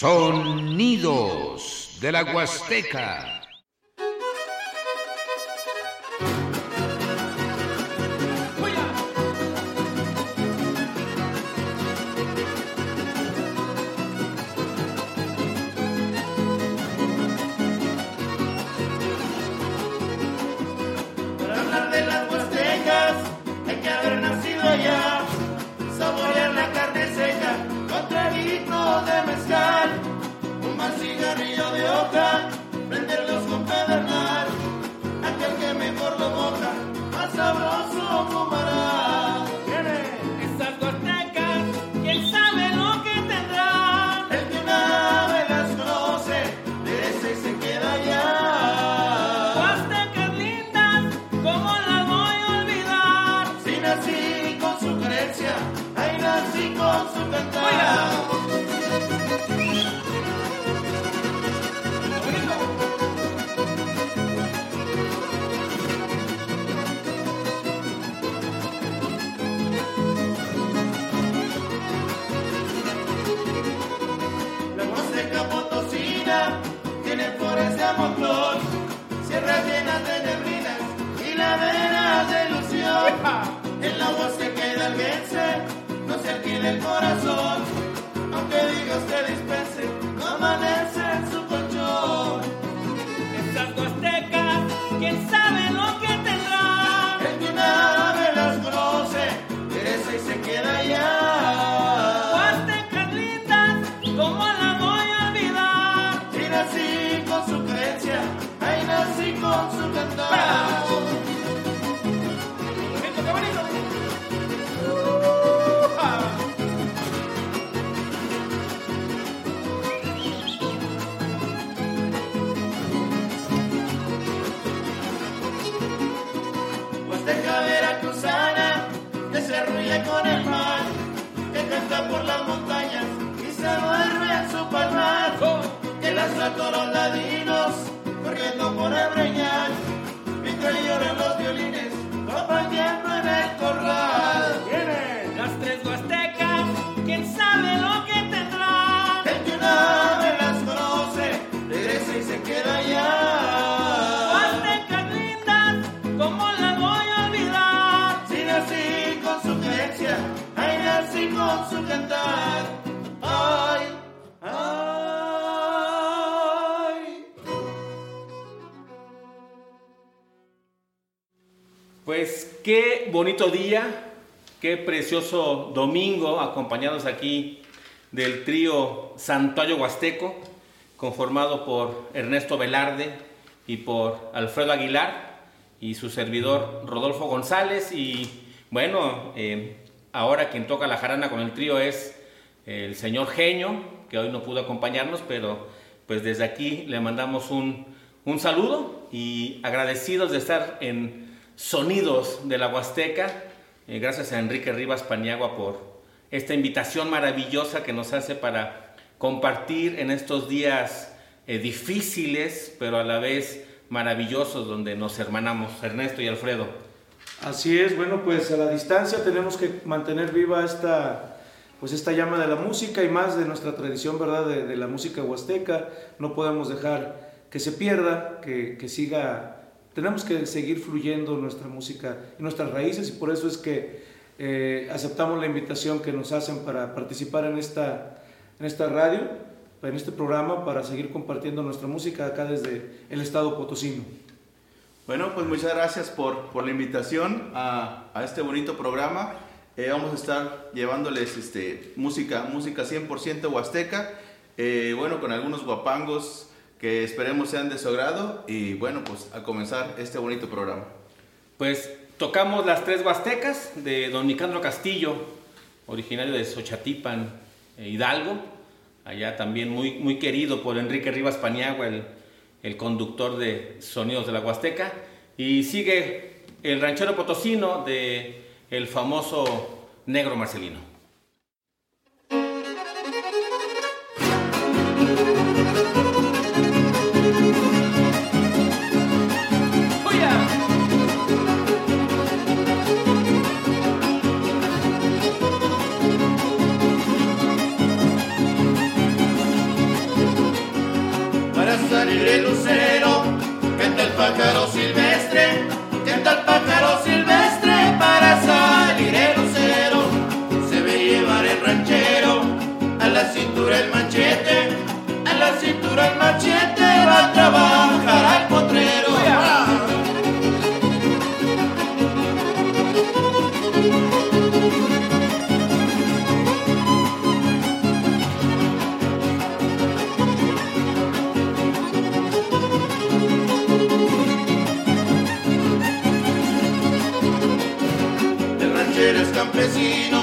Sonidos de la Huasteca. y la verás de ilusión. En la voz se queda el vencer, no se alquila el corazón, aunque digas te dispensa. Bonito día, qué precioso domingo, acompañados aquí del trío Santuario Huasteco, conformado por Ernesto Velarde y por Alfredo Aguilar y su servidor Rodolfo González. Y bueno, eh, ahora quien toca la jarana con el trío es el señor Genio, que hoy no pudo acompañarnos, pero pues desde aquí le mandamos un, un saludo y agradecidos de estar en Sonidos de la Huasteca. Eh, gracias a Enrique Rivas Paniagua por esta invitación maravillosa que nos hace para compartir en estos días eh, difíciles, pero a la vez maravillosos, donde nos hermanamos, Ernesto y Alfredo. Así es, bueno, pues a la distancia tenemos que mantener viva esta, pues esta llama de la música y más de nuestra tradición, ¿verdad?, de, la música huasteca. No podemos dejar que se pierda, que, que siga tenemos que seguir fluyendo nuestra música y nuestras raíces y por eso es que eh, aceptamos la invitación que nos hacen para participar en esta, en esta radio, en este programa, para seguir compartiendo nuestra música acá desde el estado potosino. Bueno, pues muchas gracias por, por la invitación a, a, este bonito programa. Eh, vamos a estar llevándoles este, música, música 100% huasteca, eh, bueno, con algunos guapangos que esperemos sean de su agrado y bueno, pues a comenzar este bonito programa. Pues tocamos las tres huastecas de don Nicandro Castillo, originario de Xochatipan, eh, Hidalgo, allá también muy, muy querido por Enrique Rivas Paniagua, el, el conductor de Sonidos de la Huasteca, y sigue el ranchero potosino de el famoso Negro Marcelino. el machete, a la cintura el machete va a trabajar al potrero. El ranchero es campesino.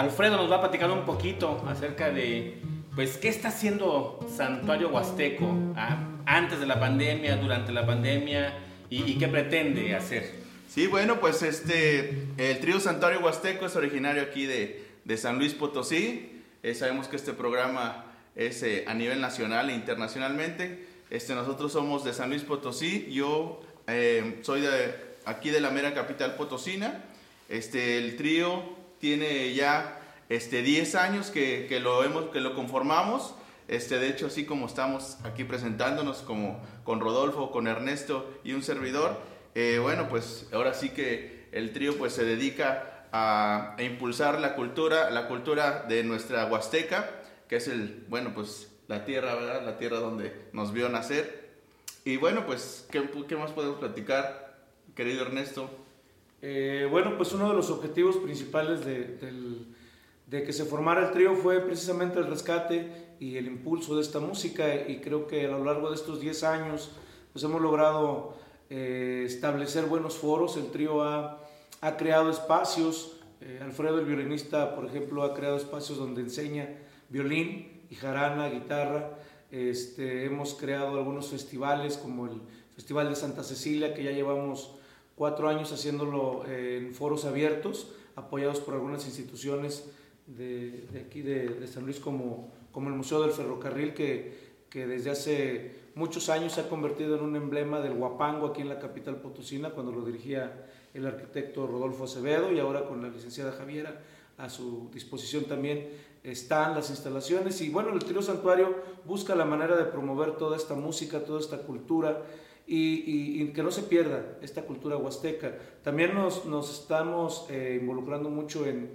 Alfredo nos va a platicar un poquito acerca de, pues, qué está haciendo Santuario Huasteco ah, antes de la pandemia, durante la pandemia y, qué pretende hacer. Sí, bueno, pues este, el trío Santuario Huasteco es originario aquí de, de San Luis Potosí. Eh, sabemos que este programa es eh, a nivel nacional e internacionalmente. Este, nosotros somos de San Luis Potosí. Yo eh, soy aquí de la mera capital potosina. Este, el trío tiene ya este, 10 años que, que lo, hemos, que lo conformamos. Este, de hecho, así como estamos aquí presentándonos como con Rodolfo, con Ernesto y un servidor, eh, bueno, pues ahora sí que el trío pues se dedica a, a impulsar la cultura, la cultura de nuestra Huasteca, que es el, bueno, pues la tierra, ¿verdad? La tierra donde nos vio nacer. Y bueno, pues, ¿qué, qué más podemos platicar, querido Ernesto? Eh, bueno, pues uno de los objetivos principales de, que se formara el trío fue precisamente el rescate y el impulso de esta música. Y creo que a lo largo de estos 10 años pues hemos logrado eh, establecer buenos foros, el trío ha, ha creado espacios, eh, Alfredo el violinista por ejemplo ha creado espacios donde enseña violín y jarana, guitarra, este, hemos creado algunos festivales como el Festival de Santa Cecilia que ya llevamos cuatro años haciéndolo eh, en foros abiertos, apoyados por algunas instituciones de, aquí de, de San Luis, como, como el Museo del Ferrocarril, que, que desde hace muchos años se ha convertido en un emblema del guapango aquí en la capital potosina, cuando lo dirigía el arquitecto Rodolfo Acevedo y ahora con la licenciada Javiera a su disposición también están las instalaciones. Y bueno, el Trío Santuario busca la manera de promover toda esta música, toda esta cultura y, y- y que no se pierda esta cultura huasteca. También nos, nos estamos eh, involucrando mucho en,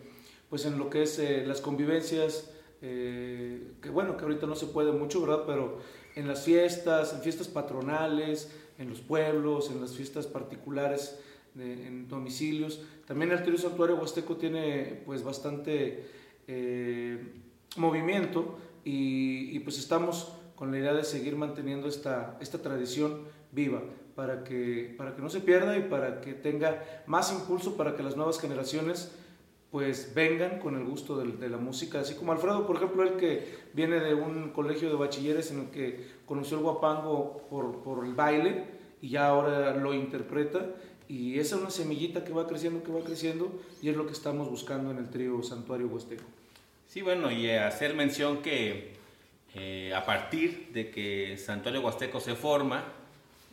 pues en lo que es eh, las convivencias, eh, que bueno, que ahorita no se puede mucho, ¿verdad? Pero en las fiestas, en fiestas patronales, en los pueblos, en las fiestas particulares, de- en domicilios. También el Trío Santuario Huasteco tiene pues bastante eh, movimiento y, y, pues estamos con la idea de seguir manteniendo esta, esta tradición viva para que, para que no se pierda y para que tenga más impulso para que las nuevas generaciones pues vengan con el gusto del- de, la música, así como Alfredo, por ejemplo, él que viene de un colegio de bachilleres en el que conoció el guapango por, por el baile y ya ahora lo interpreta y esa es una semillita que va creciendo, que va creciendo y es lo que estamos buscando en el trío Santuario Huasteco. Sí, bueno, y eh, hacer mención que eh, a partir de que Santuario Huasteco se forma,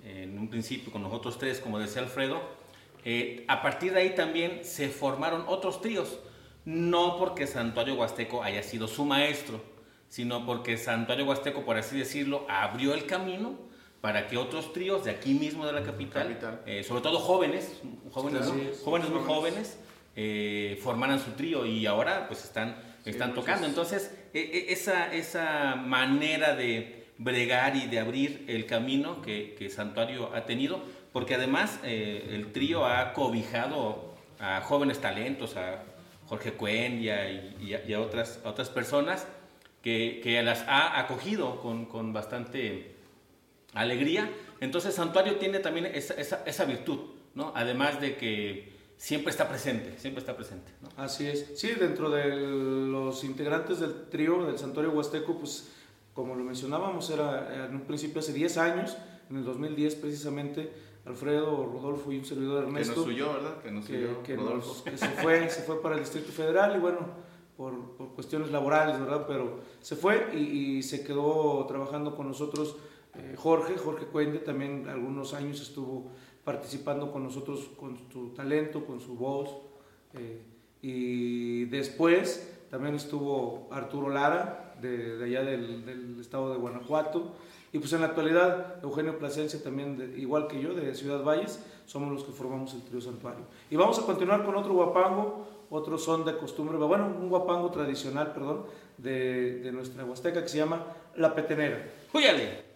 en un principio con nosotros tres, como decía Alfredo, eh, a partir de ahí también se formaron otros tríos, no porque Santuario Huasteco haya sido su maestro, sino porque Santuario Huasteco, por así decirlo, abrió el camino para que otros tríos de aquí mismo de la capital, Capital. eh, sobre todo jóvenes, jóvenes, Así ¿no? es. jóvenes muy jóvenes, eh, formaran su trío y ahora pues están, están tocando. Entonces, e- e- esa, esa manera de bregar y de abrir el camino que, que Santuario ha tenido, porque además eh, el trío ha cobijado a jóvenes talentos, a Jorge Cuen y a, otras, a otras personas que, que las ha acogido con, con bastante alegría. Entonces Santuario tiene también esa, esa, esa virtud, ¿no? Además de que siempre está presente, siempre está presente. Así es. Sí, dentro de los integrantes del trío del Santuario Huasteco, pues como lo mencionábamos, era en un principio hace 10 años, en el 2010 precisamente, Alfredo, Rodolfo y un servidor Que Ernesto. nos huyó, ¿verdad? Que nos que, huyó que Rodolfo. nos- que se fue, se fue para el Distrito Federal y bueno, por, por cuestiones laborales, ¿verdad? Pero se fue y, y se quedó trabajando con nosotros eh, Jorge, Jorge Cuende, también algunos años estuvo participando con nosotros con su talento, con su voz. eh, y después también estuvo Arturo Lara, de, de allá del, estado de Guanajuato. Y pues en la actualidad, Eugenio Plasencia también, igual que yo, de Ciudad Valles, somos los que formamos el trío Santuario. Y vamos a continuar con otro guapango, otro son de costumbre, bueno, un guapango tradicional, perdón, de, de nuestra Huasteca que se llama La Petenera. ¡Júyale!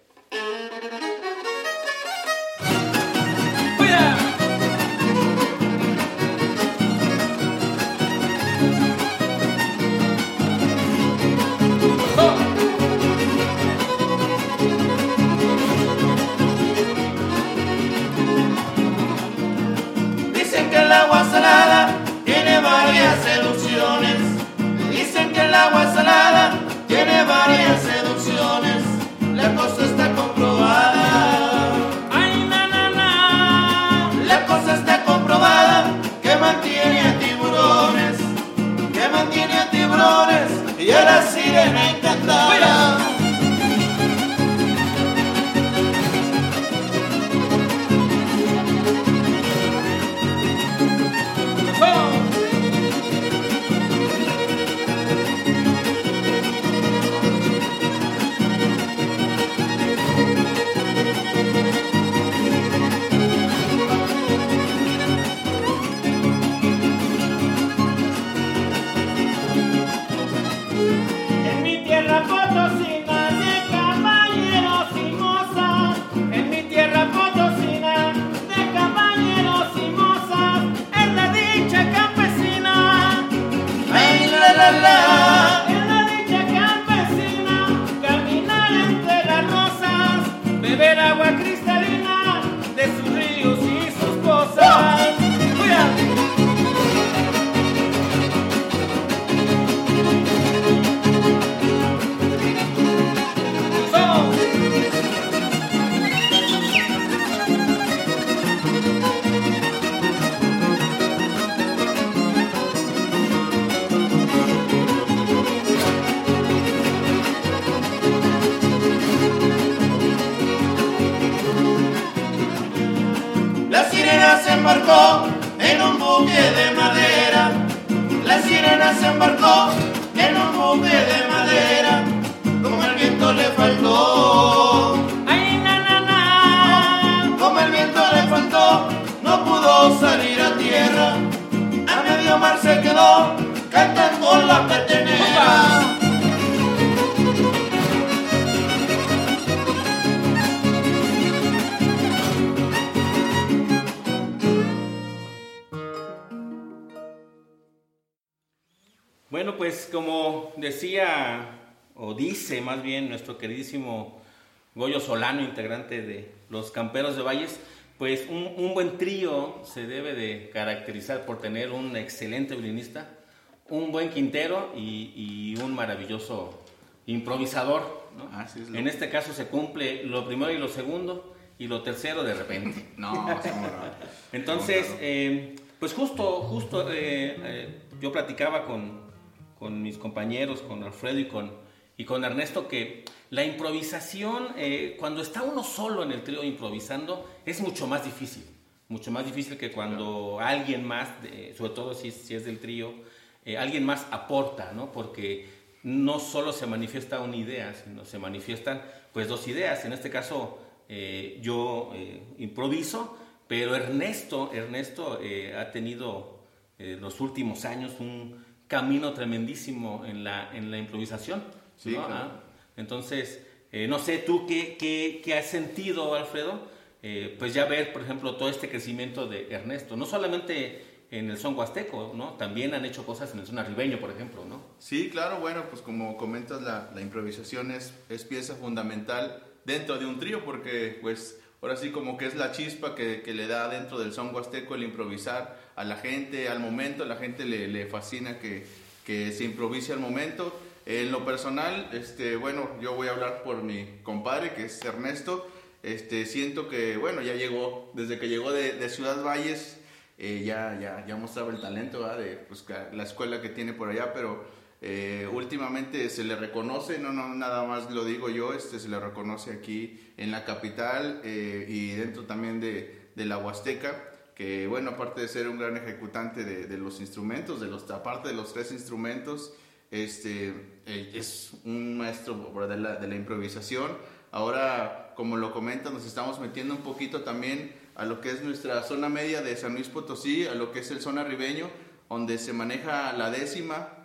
Bueno, pues como decía, o dice más bien nuestro queridísimo Goyo Solano, integrante de los Camperos de Valles, pues un, un buen trío se debe de caracterizar por tener un excelente violinista, un buen quintero y, y un maravilloso improvisador. ¿no? Así es lo- En este caso se cumple lo primero y lo segundo, y lo tercero de repente. No. Entonces, eh, pues justo, justo eh, eh, yo platicaba con, con mis compañeros, con Alfredo y con, y con Ernesto, que la improvisación, eh, cuando está uno solo en el trío improvisando, es mucho más difícil. Mucho más difícil que cuando alguien más, sobre todo si, si es del trío, eh, alguien más aporta, ¿no? Porque no solo se manifiesta una idea, sino se manifiestan pues dos ideas. En este caso, eh, yo eh, improviso, pero Ernesto, Ernesto eh, ha tenido los últimos años un camino tremendísimo en la, en la improvisación. Sí, ¿no? claro. Ah, Entonces, eh, no sé, tú qué, qué, qué has sentido, Alfredo, Eh, pues ya ver, por ejemplo, todo este crecimiento de Ernesto, no solamente en el son huasteco, ¿no? También han hecho cosas en el son arribeño, por ejemplo, ¿no? Sí, claro, bueno, pues como comentas, la, la improvisación es, es pieza fundamental dentro de un trío, porque pues ahora sí como que es la chispa que, que le da dentro del son huasteco el improvisar a la gente al momento, a la gente le, le fascina que, que se improvise al momento. En lo personal, este, bueno, yo voy a hablar por mi compadre, que es Ernesto. Este, siento que, bueno, ya llegó, desde que llegó de, de Ciudad Valles, eh, ya, ya, ya mostraba el talento ¿verdad? de pues, la escuela que tiene por allá, pero eh, últimamente se le reconoce, no, no, nada más lo digo yo, este, se le reconoce aquí en la capital eh, y dentro también de, de la Huasteca, que bueno, aparte de ser un gran ejecutante de, de los instrumentos, de los, aparte de los tres instrumentos, este, eh, es un maestro de la, de la improvisación. Ahora, como lo comenta, nos estamos metiendo un poquito también a lo que es nuestra zona media de San Luis Potosí, a lo que es el zona ribeño, donde se maneja la décima,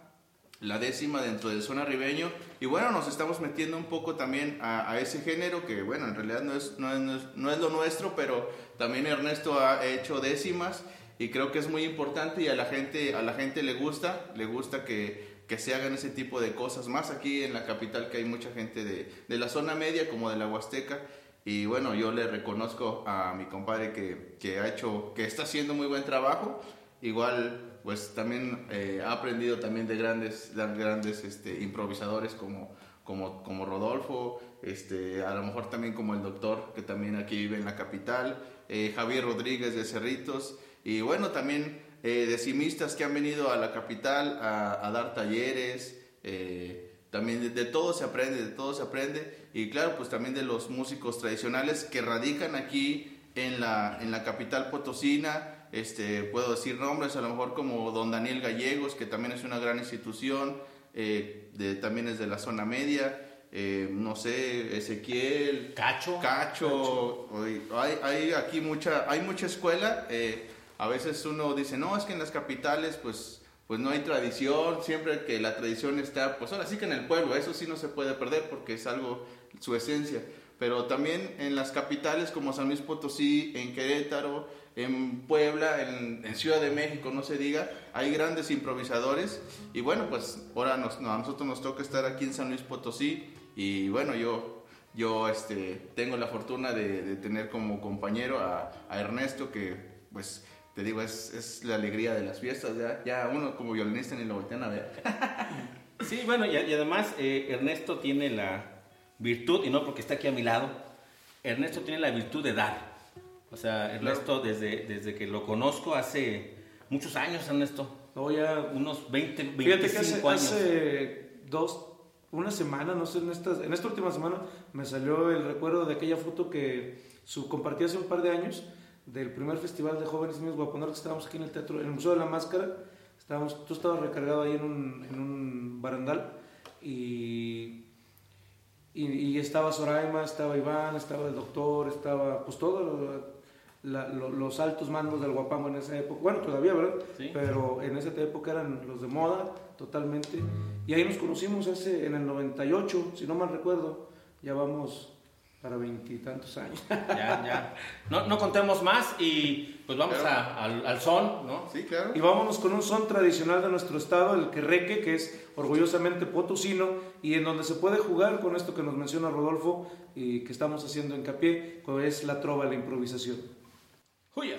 la décima dentro del zona ribeño. Y bueno, nos estamos metiendo un poco también a, a ese género que, bueno, en realidad no es, no, es, no es- lo nuestro, pero también Ernesto ha hecho décimas y creo que es muy importante y a la gente, a la gente le gusta, le gusta que, que se hagan ese tipo de cosas, más aquí en la capital que hay mucha gente de, de la zona media como de la Huasteca. Y bueno, yo le reconozco a mi compadre que, que ha hecho, que está haciendo muy buen trabajo. Igual, pues también eh, ha aprendido también de grandes, de grandes este, improvisadores como, como, como Rodolfo, este, a lo mejor también como el doctor que también aquí vive en la capital, eh, Javier Rodríguez de Cerritos, y bueno, también eh, decimistas que han venido a la capital a, a dar talleres, eh, también de, de todo se aprende, de todo se aprende, y claro, pues también de los músicos tradicionales que radican aquí en la, en la capital potosina, este, puedo decir nombres, a lo mejor como don Daniel Gallegos, que también es una gran institución, eh, de, también es de la zona media, eh, no sé, Ezequiel, Cacho. Cacho, oy, hay, hay aquí mucha, hay mucha escuela, eh, a veces uno dice, no, es que en las capitales pues, pues no hay tradición, siempre que la tradición está, pues ahora sí que en el pueblo, eso sí no se puede perder porque es algo, su esencia, pero también en las capitales como San Luis Potosí, en Querétaro, en Puebla, en, en Ciudad de México, no se diga, hay grandes improvisadores y bueno, pues ahora nos, no, a nosotros nos toca estar aquí en San Luis Potosí y bueno, yo, yo este, tengo la fortuna de, tener como compañero a, Ernesto que pues te digo, es, la alegría de las fiestas, ya, uno como violinista ni lo voltean a ver. Sí, bueno, y, y además eh, Ernesto tiene la virtud, y no porque está aquí a mi lado, Ernesto tiene la virtud de dar. O sea, Ernesto, desde, desde que lo conozco hace muchos años, Ernesto, No, ya unos 20, 25 Fíjate que hace, años. hace dos, una semana, no sé, en esta, en esta última semana me salió el recuerdo de aquella foto que su, compartí hace un par de años del primer festival de jóvenes niños guaponeros que estábamos aquí en el teatro, en el Museo de la Máscara. Estábamos, tú estabas recargado ahí en un, en un barandal y, y, y estaba Soraima, estaba Iván, estaba el doctor, estaba pues todos la- lo- los altos mandos del guapango en esa época. Bueno, todavía, ¿verdad? Sí. Pero en esa época eran los de moda totalmente. Y ahí nos conocimos hace, en el 98, si no mal recuerdo. Ya vamos para veintitantos años. Ya, ya. No, no contemos más y pues vamos Claro. a- al, al son, ¿no? Sí, claro. Y vámonos con un son tradicional de nuestro estado, el querreque, que es orgullosamente potosino y en donde se puede jugar con esto que nos menciona Rodolfo y que estamos haciendo hincapié, que es la trova, la improvisación. Juya.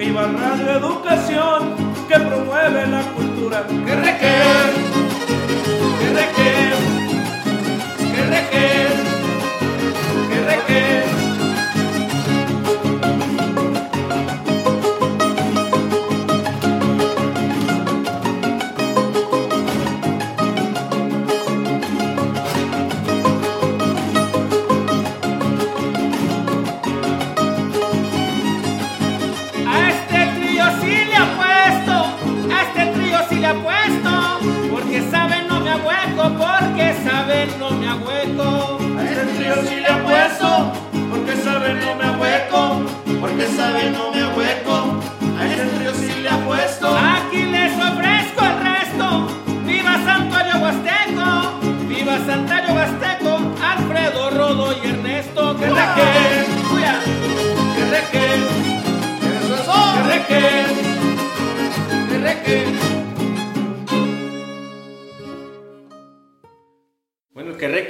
Viva Radio Educación que promueve la cultura. Que requer,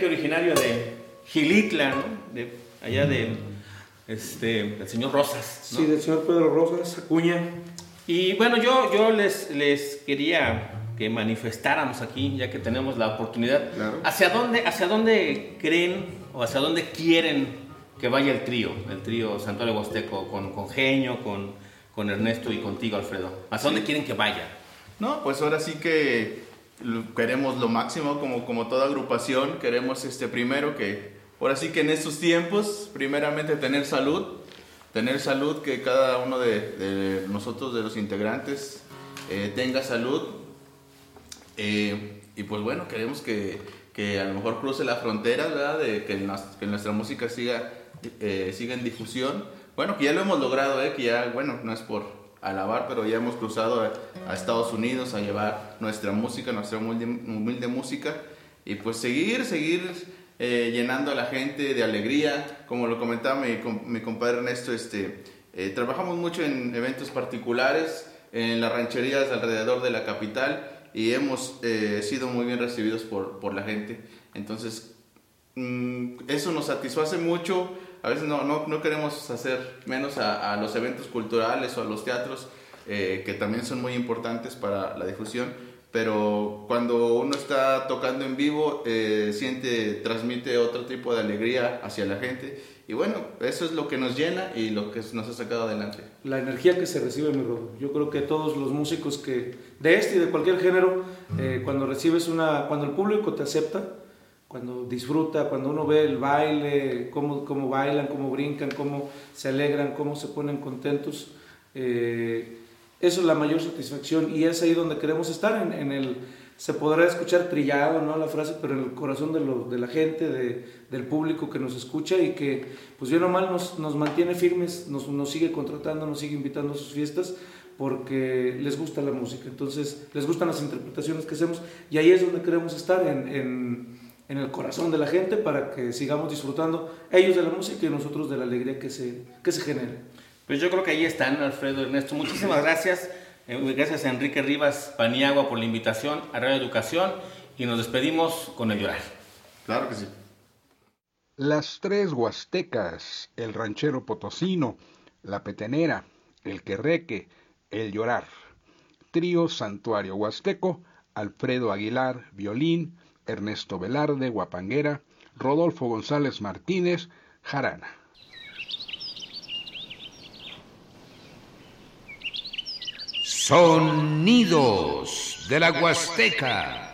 Originario de Gilitla, ¿no? De allá de este, del señor Rosas. ¿no? Sí, del señor Pedro Rosas, Acuña. Y bueno, yo, yo les, les quería que manifestáramos aquí, ya que tenemos la oportunidad, Claro. ¿hacia dónde, hacia dónde creen o hacia dónde quieren que vaya el trío, el trío Santuario Huasteco, con, con Genio, con, con Ernesto y contigo, Alfredo? ¿Hacia dónde quieren que vaya? No, pues ahora sí que queremos lo máximo como, como toda agrupación. Queremos este primero que, ahora sí que en estos tiempos, primeramente tener salud. Tener salud, que cada uno de, nosotros, de los integrantes, eh, tenga salud. Eh, y pues bueno, queremos que, que a lo mejor cruce la frontera, ¿verdad? De que nuestra música siga, eh, siga en difusión. Bueno, que ya lo hemos logrado, ¿eh? Que ya, bueno, no es por alabar, pero ya hemos cruzado a, a Estados Unidos a llevar nuestra música, nuestra humilde, humilde música. Y pues seguir, seguir eh, llenando a la gente de alegría. Como lo comentaba mi, mi compadre Ernesto, este, eh, trabajamos mucho en eventos particulares, en las rancherías alrededor de la capital y hemos eh, sido muy bien recibidos por, por la gente. Entonces, mm, eso nos satisface mucho. A veces no, no, no queremos hacer menos a, a los eventos culturales o a los teatros, eh, que también son muy importantes para la difusión. Pero cuando uno está tocando en vivo, eh, siente, transmite otro tipo de alegría hacia la gente. Y bueno, eso es lo que nos llena y lo que nos ha sacado adelante. La energía que se recibe, mi Rodo. Yo creo que todos los músicos que de este y de cualquier género, eh, cuando recibes una, cuando el público te acepta, cuando disfruta, cuando uno ve el baile, cómo, cómo bailan, cómo brincan, cómo se alegran, cómo se ponen contentos. eh, eso es la mayor satisfacción y es ahí donde queremos estar, en, en el, se podrá escuchar trillado, ¿no? La frase, pero en el corazón de, lo- de la gente, de- del público que nos escucha y que, pues bien o mal, nos, nos mantiene firmes, nos, nos sigue contratando, nos sigue invitando a sus fiestas porque les gusta la música, entonces les gustan las interpretaciones que hacemos y ahí es donde queremos estar, en, en, en el corazón de la gente para que sigamos disfrutando ellos de la música y nosotros de la alegría que se, que se genera. Pues yo creo que ahí están, Alfredo Ernesto. Muchísimas gracias. Eh, Gracias a Enrique Rivas Paniagua por la invitación a Radio Educación y nos despedimos con el llorar. Claro que sí. Las tres huastecas, el ranchero potosino, la petenera, el querreque, el llorar. Trío Santuario Huasteco, Alfredo Aguilar, violín, Ernesto Velarde, guapanguera, Rodolfo González Martínez, jarana. Sonidos de la Huasteca.